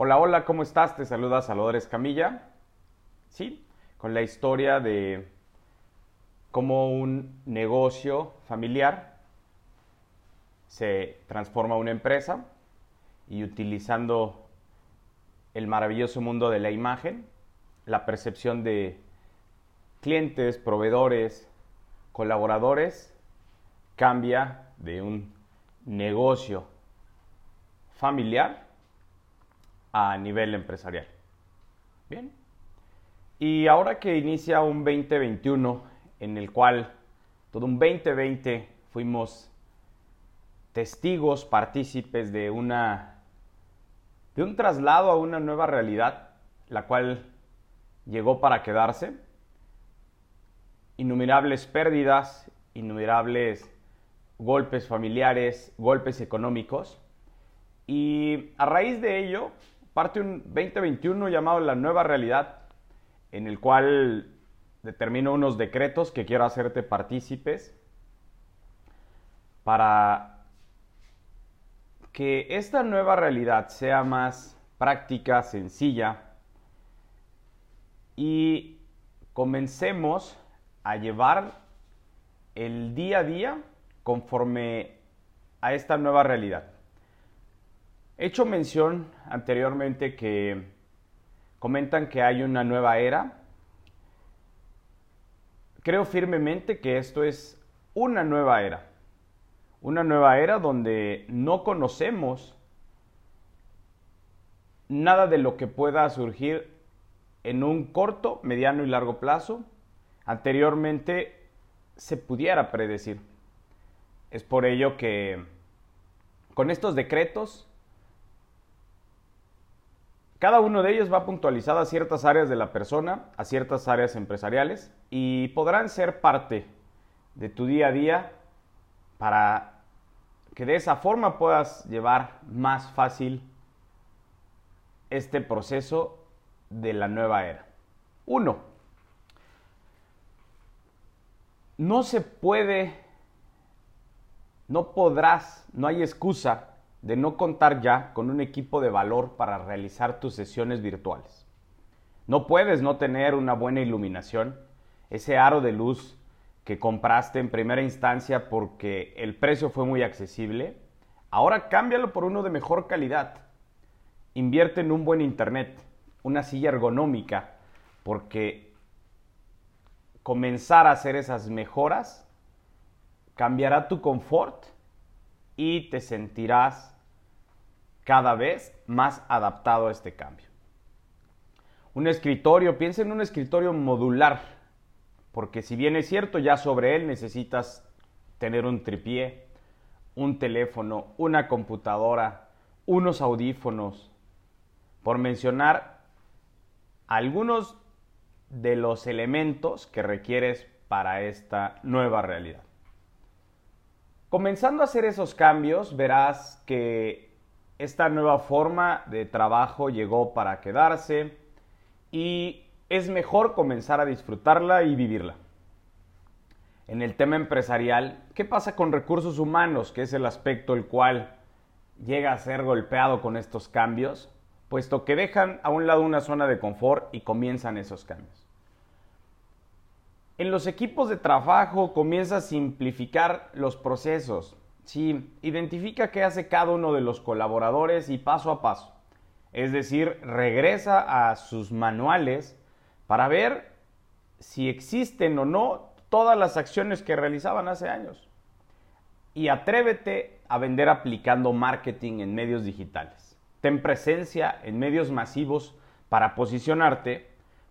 Hola, hola, ¿cómo estás? Te saluda Salvador Escamilla. Sí, con la historia de cómo un negocio familiar se transforma a una empresa y utilizando el maravilloso mundo de la imagen, la percepción de clientes, proveedores, colaboradores, cambia de un negocio familiar a nivel empresarial. Bien. Y ahora que inicia un 2021 en el cual todo un 2020 fuimos testigos, partícipes de una de un traslado a una nueva realidad, la cual llegó para quedarse. Innumerables pérdidas, innumerables golpes familiares, golpes económicos. Y a raíz de ello, parte un 2021 llamado La Nueva Realidad, en el cual determino unos decretos que quiero hacerte partícipes para que esta nueva realidad sea más práctica, sencilla y comencemos a llevar el día a día conforme a esta nueva realidad. He hecho mención anteriormente que comentan que hay una nueva era. Creo firmemente que esto es una nueva era una nueva era donde no conocemos nada de lo que pueda surgir en un corto, mediano y largo plazo. Anteriormente se pudiera predecir. Es por ello que con estos decretos, cada uno de ellos va puntualizado a ciertas áreas de la persona, a ciertas áreas empresariales y podrán ser parte de tu día a día para que de esa forma puedas llevar más fácil este proceso de la nueva era. Uno, no se puede, no podrás, no hay excusa de no contar ya con un equipo de valor para realizar tus sesiones virtuales. No puedes no tener una buena iluminación, ese aro de luz que compraste en primera instancia porque el precio fue muy accesible, ahora cámbialo por uno de mejor calidad. Invierte en un buen internet, una silla ergonómica, porque comenzar a hacer esas mejoras cambiará tu confort y te sentirás cada vez más adaptado a este cambio. Un escritorio, piensa en un escritorio modular porque si bien es cierto, ya sobre él necesitas tener un tripié, un teléfono, una computadora, unos audífonos, por mencionar algunos de los elementos que requieres para esta nueva realidad. Comenzando a hacer esos cambios, verás que esta nueva forma de trabajo llegó para quedarse y es mejor comenzar a disfrutarla y vivirla. En el tema empresarial, ¿qué pasa con recursos humanos, que es el aspecto el cual llega a ser golpeado con estos cambios, puesto que dejan a un lado una zona de confort y comienzan esos cambios? En los equipos de trabajo comienza a simplificar los procesos. Sí, identifica qué hace cada uno de los colaboradores y paso a paso. Es decir, regresa a sus manuales para ver si existen o no todas las acciones que realizaban hace años. Y atrévete a vender aplicando marketing en medios digitales. Ten presencia en medios masivos para posicionarte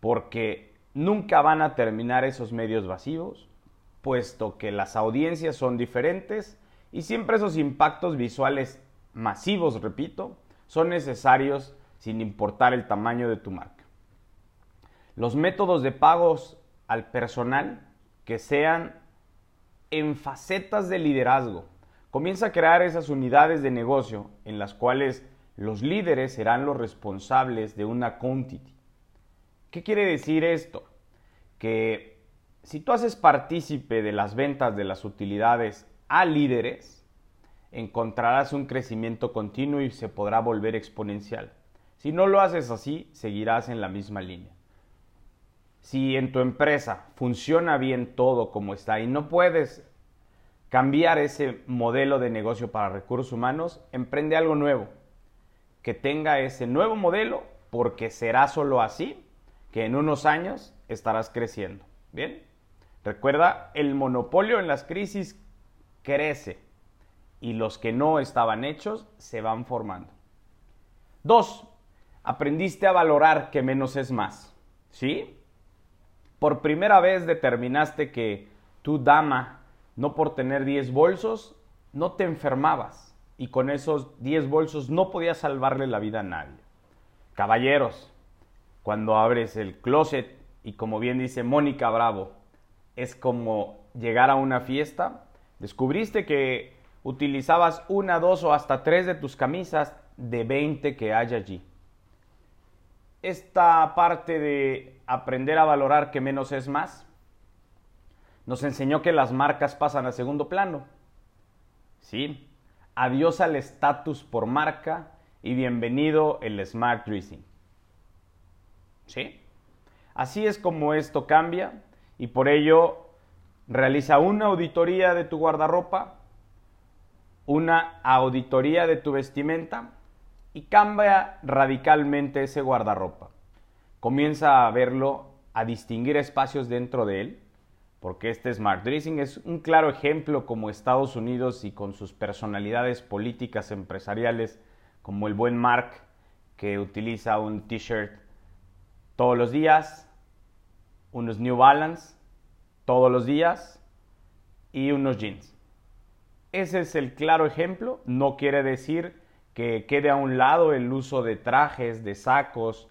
porque nunca van a terminar esos medios masivos, puesto que las audiencias son diferentes y siempre esos impactos visuales masivos, repito, son necesarios sin importar el tamaño de tu marca los métodos de pagos al personal que sean en facetas de liderazgo. Comienza a crear esas unidades de negocio en las cuales los líderes serán los responsables de una quantity. ¿Qué quiere decir esto? Que si tú haces partícipe de las ventas de las utilidades a líderes, encontrarás un crecimiento continuo y se podrá volver exponencial. Si no lo haces así, seguirás en la misma línea. Si en tu empresa funciona bien todo como está y no puedes cambiar ese modelo de negocio para recursos humanos, emprende algo nuevo, que tenga ese nuevo modelo, porque será solo así que en unos años estarás creciendo. ¿Bien? Recuerda, el monopolio en las crisis crece y los que no estaban hechos se van formando. Dos, aprendiste a valorar que menos es más. ¿Sí? Por primera vez determinaste que tu dama, no por tener 10 bolsos, no te enfermabas y con esos 10 bolsos no podías salvarle la vida a nadie. Caballeros, cuando abres el closet y como bien dice Mónica Bravo, es como llegar a una fiesta, descubriste que utilizabas una, dos o hasta tres de tus camisas de 20 que hay allí. Esta parte de aprender a valorar que menos es más nos enseñó que las marcas pasan a segundo plano. Sí, adiós al estatus por marca y bienvenido el smart dressing. ¿Sí? Así es como esto cambia y por ello realiza una auditoría de tu guardarropa, una auditoría de tu vestimenta y cambia radicalmente ese guardarropa. Comienza a verlo, a distinguir espacios dentro de él, porque este Smart Dressing es un claro ejemplo como Estados Unidos y con sus personalidades políticas empresariales, como el buen Mark, que utiliza un t-shirt todos los días, unos New Balance todos los días y unos jeans. Ese es el claro ejemplo. No quiere decir que quede a un lado el uso de trajes, de sacos,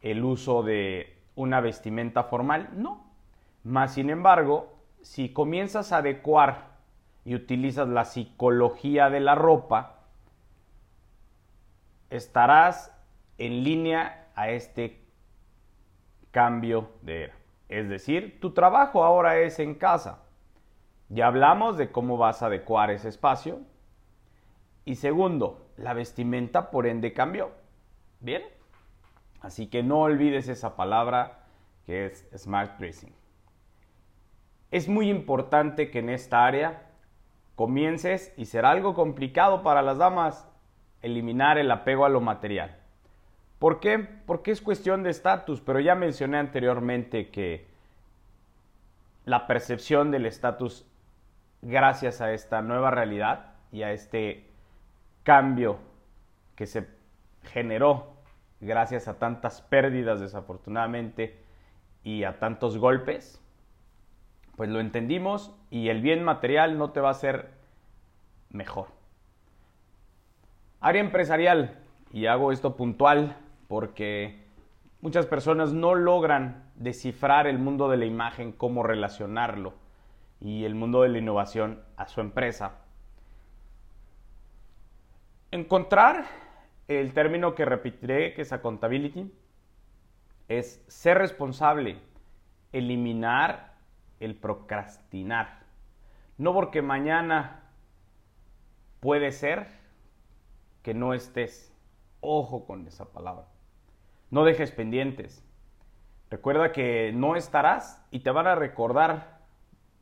el uso de una vestimenta formal. No. Más sin embargo, si comienzas a adecuar y utilizas la psicología de la ropa, estarás en línea a este cambio de era. Es decir, tu trabajo ahora es en casa. Ya hablamos de cómo vas a adecuar ese espacio. Y segundo, la vestimenta por ende cambió. Bien. Así que no olvides esa palabra que es smart dressing. Es muy importante que en esta área comiences, y será algo complicado para las damas, eliminar el apego a lo material. ¿Por qué? Porque es cuestión de estatus, pero ya mencioné anteriormente que la percepción del estatus gracias a esta nueva realidad y a este cambio que se generó gracias a tantas pérdidas desafortunadamente y a tantos golpes, pues lo entendimos y el bien material no te va a ser mejor. Área empresarial, y hago esto puntual porque muchas personas no logran descifrar el mundo de la imagen, cómo relacionarlo y el mundo de la innovación a su empresa. Encontrar el término que repetiré, que es accountability, es ser responsable, eliminar el procrastinar. No porque mañana puede ser que no estés. Ojo con esa palabra. No dejes pendientes. Recuerda que no estarás y te van a recordar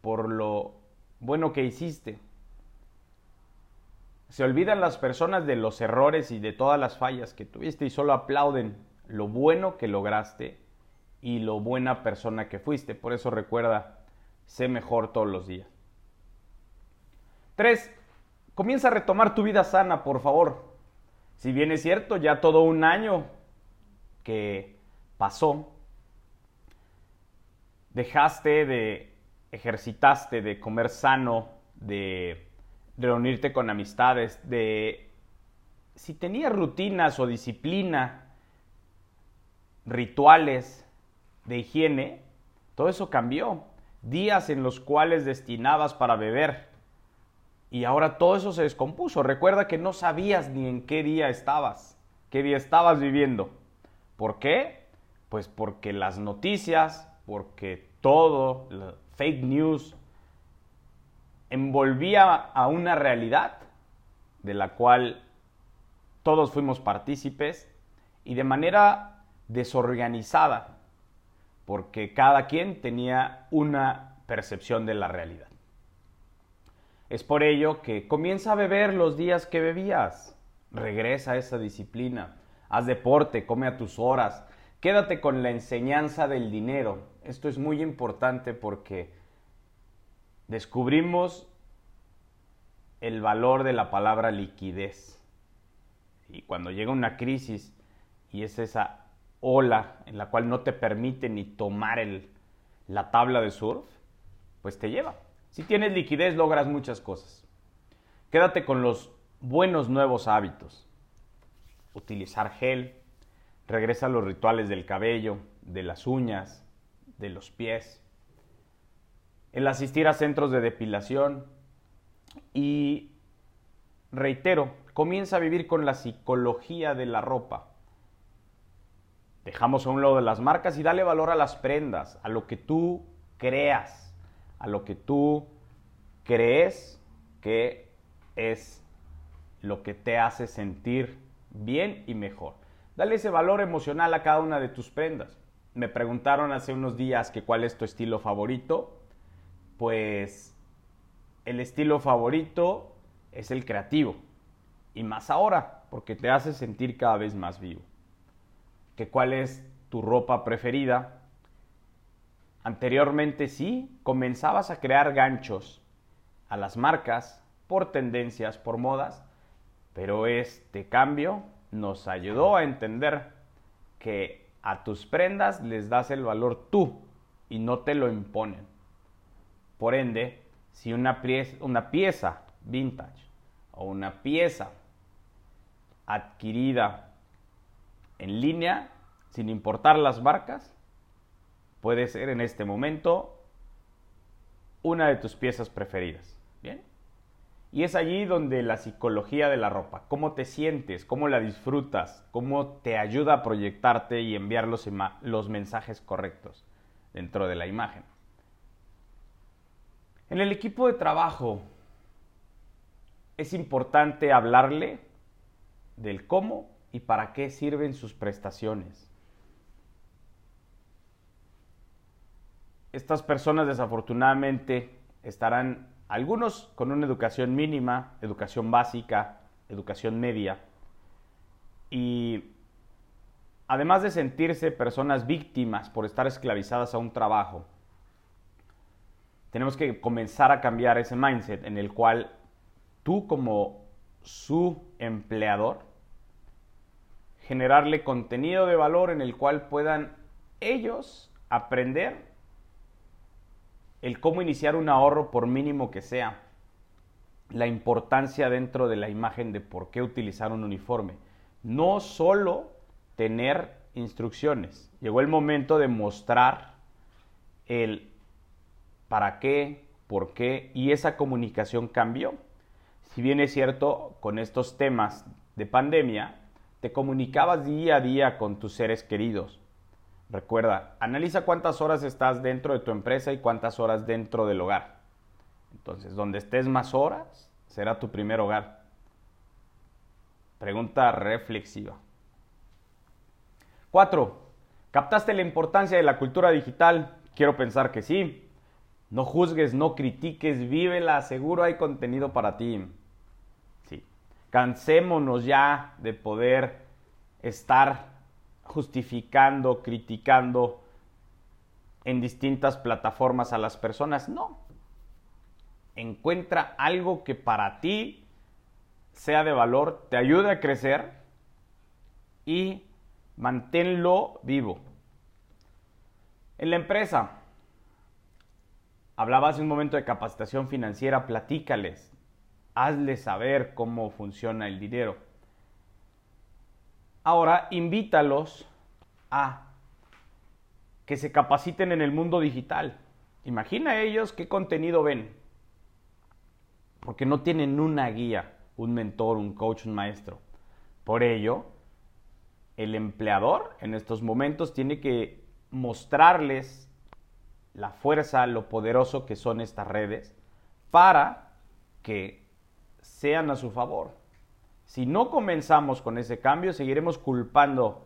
por lo bueno que hiciste. Se olvidan las personas de los errores y de todas las fallas que tuviste y solo aplauden lo bueno que lograste y lo buena persona que fuiste. Por eso recuerda, sé mejor todos los días. 3. Comienza a retomar tu vida sana, por favor. Si bien es cierto, ya todo un año que pasó, dejaste de, ejercitaste de comer sano, de, reunirte con amistades, de, si tenías rutinas o disciplina, rituales de higiene, todo eso cambió. Días en los cuales destinabas para beber. Y ahora todo eso se descompuso. Recuerda que no sabías ni en qué día estabas, qué día estabas viviendo. ¿Por qué? Pues porque las noticias, porque todo, fake news, envolvía a una realidad de la cual todos fuimos partícipes y de manera desorganizada, porque cada quien tenía una percepción de la realidad. Es por ello que comienza a beber los días que bebías. Regresa a esa disciplina. Haz deporte, come a tus horas. Quédate con la enseñanza del dinero. Esto es muy importante porque descubrimos el valor de la palabra liquidez. Y cuando llega una crisis y es esa ola en la cual no te permite ni tomar el, la tabla de surf, pues te lleva. Si tienes liquidez logras muchas cosas. Quédate con los buenos nuevos hábitos. Utilizar gel, regresa a los rituales del cabello, de las uñas, de los pies. El asistir a centros de depilación, y reitero, comienza a vivir con la psicología de la ropa. Dejamos a un lado de las marcas y dale valor a las prendas, a lo que tú creas, a lo que tú crees que es lo que te hace sentir bien y mejor. Dale ese valor emocional a cada una de tus prendas. Me preguntaron hace unos días que cuál es tu estilo favorito. Pues el estilo favorito es el creativo. Y más ahora, porque te hace sentir cada vez más vivo. ¿Que ¿Cuál es tu ropa preferida? Anteriormente sí, comenzabas a crear ganchos a las marcas por tendencias, por modas, pero este cambio nos ayudó a entender que a tus prendas les das el valor tú y no te lo imponen. Por ende, si una pieza, una pieza vintage o una pieza adquirida en línea, sin importar las marcas, puede ser en este momento una de tus piezas preferidas. Y es allí donde la psicología de la ropa, cómo te sientes, cómo la disfrutas, cómo te ayuda a proyectarte y enviar los, los mensajes correctos dentro de la imagen. En el equipo de trabajo es importante hablarle del cómo y para qué sirven sus prestaciones. Estas personas desafortunadamente estarán algunos con una educación mínima, educación básica, educación media, y además de sentirse personas víctimas por estar esclavizadas a un trabajo, tenemos que comenzar a cambiar ese mindset en el cual tú como su empleador, generarle contenido de valor en el cual puedan ellos aprender el cómo iniciar un ahorro por mínimo que sea, la importancia dentro de la imagen de por qué utilizar un uniforme. No solo tener instrucciones, llegó el momento de mostrar el para qué, por qué, y esa comunicación cambió. Si bien es cierto, con estos temas de pandemia, te comunicabas día a día con tus seres queridos. Recuerda, analiza cuántas horas estás dentro de tu empresa y cuántas horas dentro del hogar. Entonces, donde estés más horas, será tu primer hogar. Pregunta reflexiva. 4. ¿Captaste la importancia de la cultura digital? Quiero pensar que sí. No juzgues, no critiques, vívela, seguro hay contenido para ti. Sí. Cansémonos ya de poder estar justificando, criticando en distintas plataformas a las personas. No. Encuentra algo que para ti sea de valor, te ayude a crecer y manténlo vivo. En la empresa, Hablaba hace un momento de capacitación financiera, platícales, hazles saber cómo funciona el dinero. Ahora, invítalos a que se capaciten en el mundo digital. Imagina ellos qué contenido ven, porque no tienen una guía, un mentor, un coach, un maestro. Por ello, el empleador en estos momentos tiene que mostrarles la fuerza, lo poderoso que son estas redes para que sean a su favor. Si no comenzamos con ese cambio, seguiremos culpando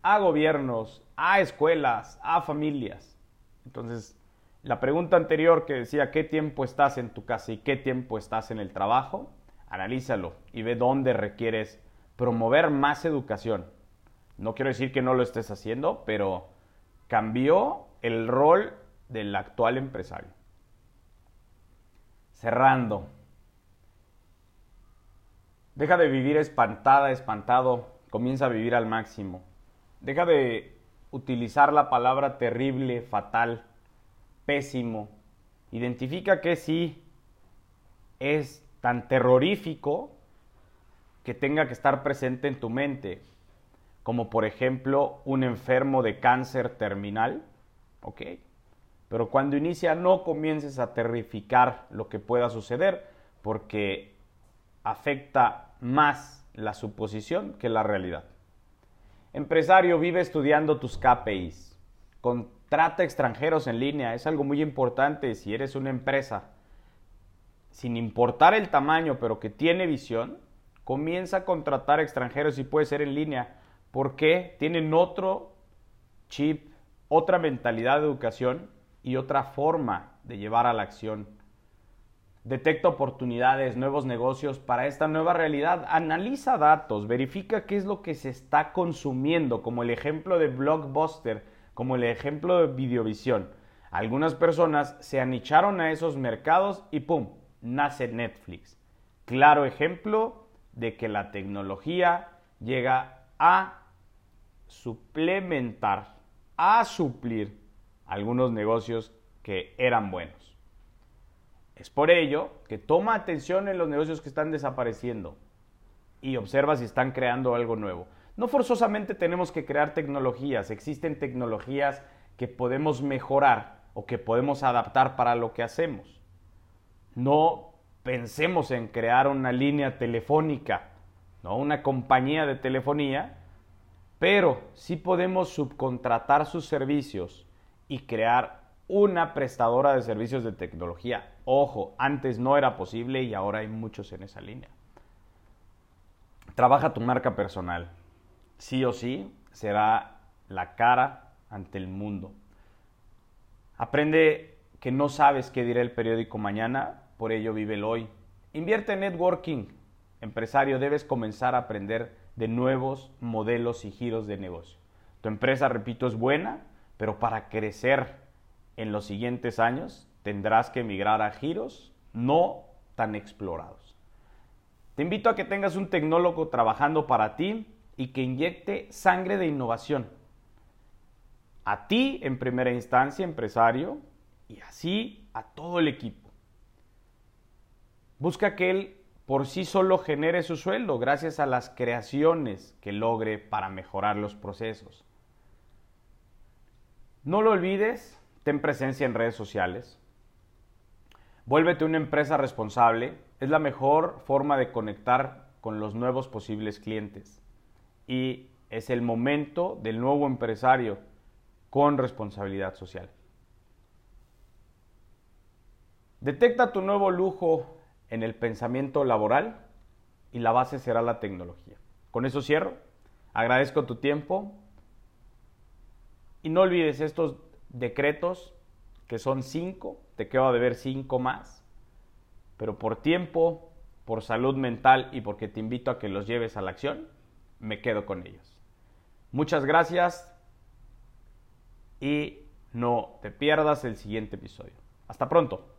a gobiernos, a escuelas, a familias. Entonces, la pregunta anterior que decía qué tiempo estás en tu casa y qué tiempo estás en el trabajo, analízalo y ve dónde requieres promover más educación. No quiero decir que no lo estés haciendo, pero cambió el rol del actual empresario. Cerrando. Deja de vivir espantada, espantado, comienza a vivir al máximo. Deja de utilizar la palabra terrible, fatal, pésimo. Identifica que sí es tan terrorífico que tenga que estar presente en tu mente, como por ejemplo un enfermo de cáncer terminal, ¿ok? Pero cuando inicia no comiences a terrificar lo que pueda suceder, porque afecta más la suposición que la realidad. Empresario, vive estudiando tus KPIs. Contrata extranjeros en línea, es algo muy importante si eres una empresa. Sin importar el tamaño, pero que tiene visión, comienza a contratar extranjeros y puede ser en línea, porque tienen otro chip, otra mentalidad de educación y otra forma de llevar a la acción. Detecta oportunidades, nuevos negocios para esta nueva realidad. Analiza datos, verifica qué es lo que se está consumiendo, como el ejemplo de Blockbuster, como el ejemplo de Videovisión. Algunas personas se anicharon a esos mercados y ¡pum! nace Netflix. Claro ejemplo de que la tecnología llega a suplementar, a suplir algunos negocios que eran buenos. Es por ello que toma atención en los negocios que están desapareciendo y observa si están creando algo nuevo. No forzosamente tenemos que crear tecnologías, existen tecnologías que podemos mejorar o que podemos adaptar para lo que hacemos. No pensemos en crear una línea telefónica, no una compañía de telefonía, pero sí podemos subcontratar sus servicios y crear una prestadora de servicios de tecnología. Ojo, antes no era posible y ahora hay muchos en esa línea. Trabaja tu marca personal. Sí o sí será la cara ante el mundo. Aprende que no sabes qué dirá el periódico mañana, por ello vive el hoy. Invierte en networking. Empresario, debes comenzar a aprender de nuevos modelos y giros de negocio. Tu empresa, repito, es buena, pero para crecer en los siguientes años tendrás que migrar a giros no tan explorados. Te invito a que tengas un tecnólogo trabajando para ti y que inyecte sangre de innovación. A ti en primera instancia, empresario, y así a todo el equipo. Busca que él por sí solo genere su sueldo gracias a las creaciones que logre para mejorar los procesos. No lo olvides, ten presencia en redes sociales. Vuélvete una empresa responsable. Es la mejor forma de conectar con los nuevos posibles clientes. Y es el momento del nuevo empresario con responsabilidad social. Detecta tu nuevo lujo en el pensamiento laboral y la base será la tecnología. Con eso cierro. Agradezco tu tiempo y no olvides estos decretos, que son cinco, te quedo de ver cinco más, pero por tiempo, por salud mental y porque te invito a que los lleves a la acción, me quedo con ellos. Muchas gracias y no te pierdas el siguiente episodio. Hasta pronto.